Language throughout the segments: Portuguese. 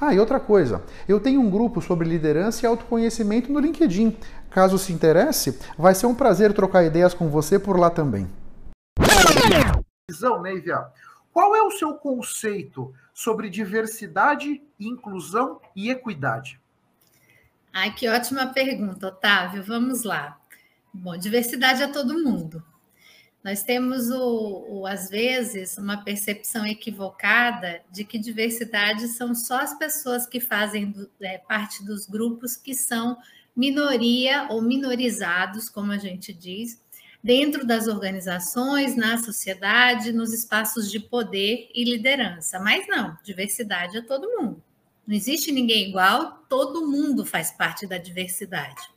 Ah, e outra coisa, eu tenho um grupo sobre liderança e autoconhecimento no LinkedIn. Caso se interesse, vai ser um prazer trocar ideias com você por lá também. Visão, Neivia. Qual é o seu conceito sobre diversidade, inclusão e equidade? Ai, que ótima pergunta, Otávio. Vamos lá. Bom, diversidade é todo mundo. Nós temos, o, o, às vezes, uma percepção equivocada de que diversidade são só as pessoas que fazem do, é, parte dos grupos que são minoria ou minorizados, como a gente diz, dentro das organizações, na sociedade, nos espaços de poder e liderança. Mas não, diversidade é todo mundo. Não existe ninguém igual, todo mundo faz parte da diversidade.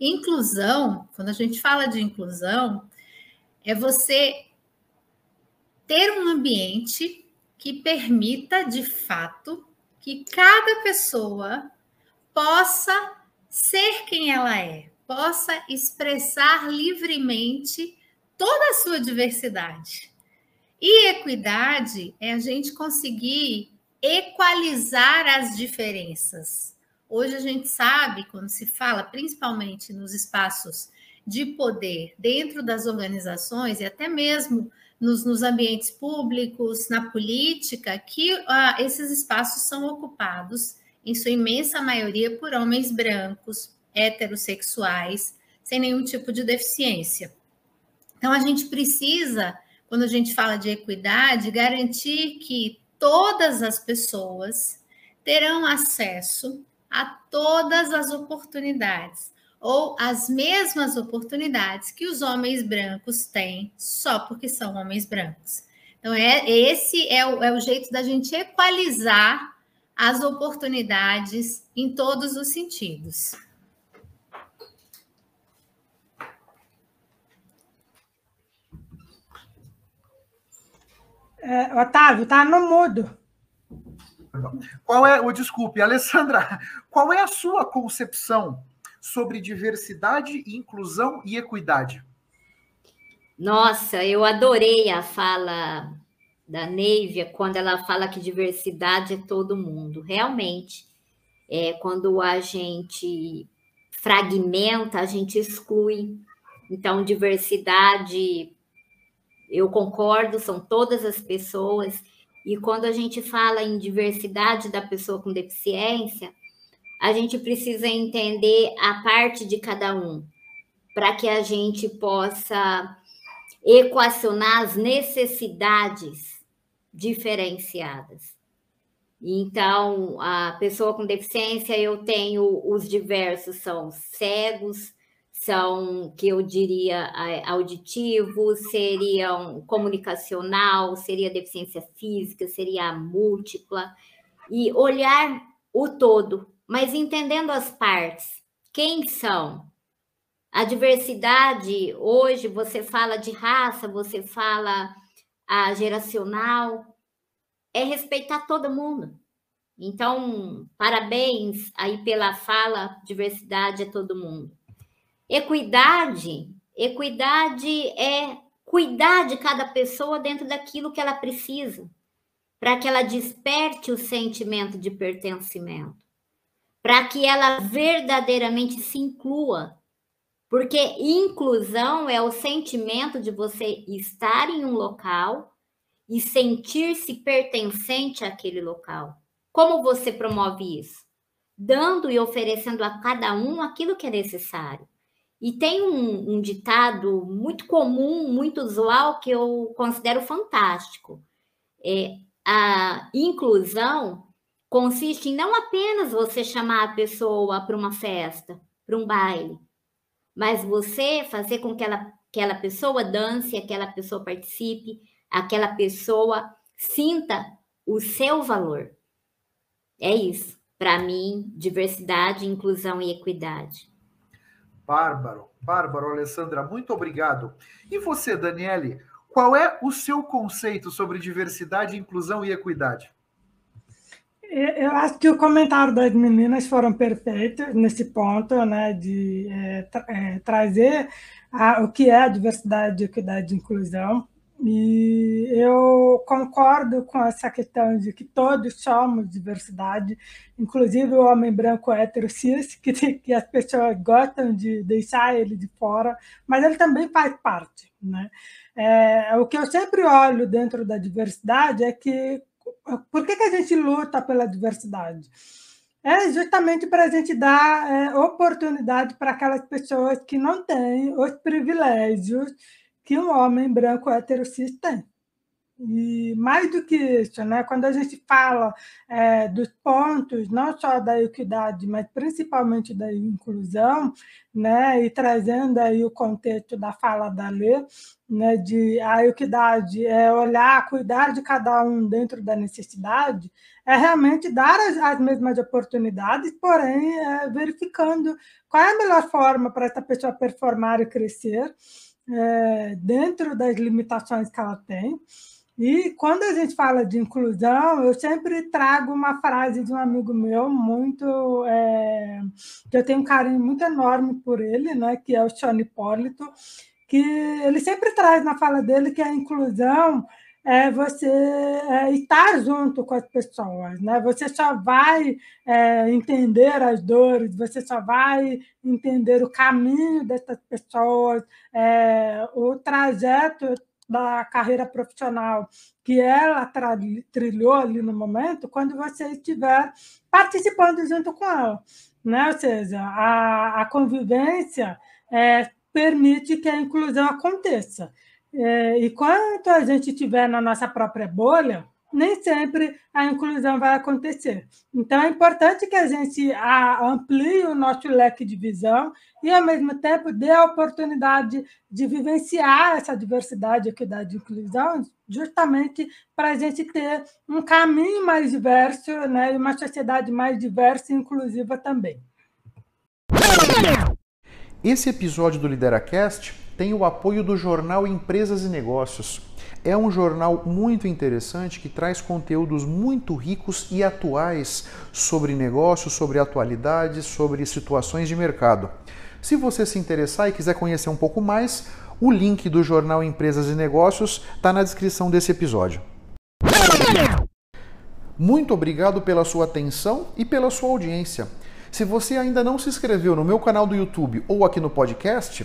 Inclusão, quando a gente fala de inclusão, é você ter um ambiente que permita, de fato, que cada pessoa possa ser quem ela é, possa expressar livremente toda a sua diversidade. E equidade é a gente conseguir equalizar as diferenças. Hoje a gente sabe, quando se fala, principalmente nos espaços de poder dentro das organizações e até mesmo nos, nos ambientes públicos, na política, que uh, esses espaços são ocupados, em sua imensa maioria, por homens brancos, heterossexuais, sem nenhum tipo de deficiência. Então, a gente precisa, quando a gente fala de equidade, garantir que todas as pessoas terão acesso a todas as oportunidades ou as mesmas oportunidades que os homens brancos têm só porque são homens brancos. Então, é, esse é o, é o jeito da gente equalizar as oportunidades em todos os sentidos. É, Otávio, tá no mudo. Qual é, o desculpe, Alessandra, qual é a sua concepção sobre diversidade, inclusão e equidade. Nossa, eu adorei a fala da Neivia quando ela fala que diversidade é todo mundo. Realmente, é, quando a gente fragmenta, a gente exclui. Então, diversidade, eu concordo, são todas as pessoas. E quando a gente fala em diversidade da pessoa com deficiência, a gente precisa entender a parte de cada um, para que a gente possa equacionar as necessidades diferenciadas. Então, a pessoa com deficiência, eu tenho os diversos, são cegos, são, que eu diria, auditivos, seriam comunicacional, seria deficiência física, seria múltipla, e olhar o todo, mas entendendo as partes, quem são? A diversidade, hoje você fala de raça, você fala a geracional, é respeitar todo mundo. Então, parabéns aí pela fala, diversidade é todo mundo. Equidade, equidade é cuidar de cada pessoa dentro daquilo que ela precisa, para que ela desperte o sentimento de pertencimento para que ela verdadeiramente se inclua. Porque inclusão é o sentimento de você estar em um local e sentir-se pertencente àquele local. Como você promove isso? dando e oferecendo a cada um aquilo que é necessário. E tem um, um ditado muito comum, muito usual, que eu considero fantástico. É, a inclusão consiste em não apenas você chamar a pessoa para uma festa, para um baile, mas você fazer com que ela, aquela pessoa dance, aquela pessoa participe, aquela pessoa sinta o seu valor. É isso. Para mim, diversidade, inclusão e equidade. Bárbaro, bárbaro, Alessandra, muito obrigado. E você, Daniele, qual é o seu conceito sobre diversidade, inclusão e equidade? Eu acho que o comentário das meninas foram perfeitos nesse ponto, né, de é, tra é, trazer a, o que é a diversidade, equidade e inclusão. E eu concordo com essa questão de que todos somos diversidade, inclusive o homem branco hétero cis, que, que as pessoas gostam de deixar ele de fora, mas ele também faz parte. Né? É, o que eu sempre olho dentro da diversidade é que por que, que a gente luta pela diversidade? É justamente para a gente dar é, oportunidade para aquelas pessoas que não têm os privilégios que um homem branco cis tem. E mais do que isso, né, quando a gente fala é, dos pontos, não só da equidade, mas principalmente da inclusão, né, e trazendo aí o contexto da fala da lei, né, de a equidade é olhar, cuidar de cada um dentro da necessidade, é realmente dar as, as mesmas oportunidades, porém é, verificando qual é a melhor forma para essa pessoa performar e crescer, é, dentro das limitações que ela tem. E quando a gente fala de inclusão, eu sempre trago uma frase de um amigo meu, muito é, que eu tenho um carinho muito enorme por ele, né, que é o Sean Hipólito, que ele sempre traz na fala dele que a inclusão é você é, estar junto com as pessoas, né? Você só vai é, entender as dores, você só vai entender o caminho dessas pessoas, é, o trajeto da carreira profissional que ela trilhou ali no momento, quando você estiver participando junto com ela, né? Ou seja, a, a convivência é, permite que a inclusão aconteça. É, e quanto a gente estiver na nossa própria bolha, nem sempre a inclusão vai acontecer. Então, é importante que a gente amplie o nosso leque de visão e, ao mesmo tempo, dê a oportunidade de vivenciar essa diversidade, equidade e inclusão, justamente para a gente ter um caminho mais diverso né, e uma sociedade mais diversa e inclusiva também. Esse episódio do LideraCast tem o apoio do jornal Empresas e Negócios. É um jornal muito interessante que traz conteúdos muito ricos e atuais sobre negócios, sobre atualidades, sobre situações de mercado. Se você se interessar e quiser conhecer um pouco mais, o link do jornal Empresas e Negócios está na descrição desse episódio. Muito obrigado pela sua atenção e pela sua audiência. Se você ainda não se inscreveu no meu canal do YouTube ou aqui no podcast,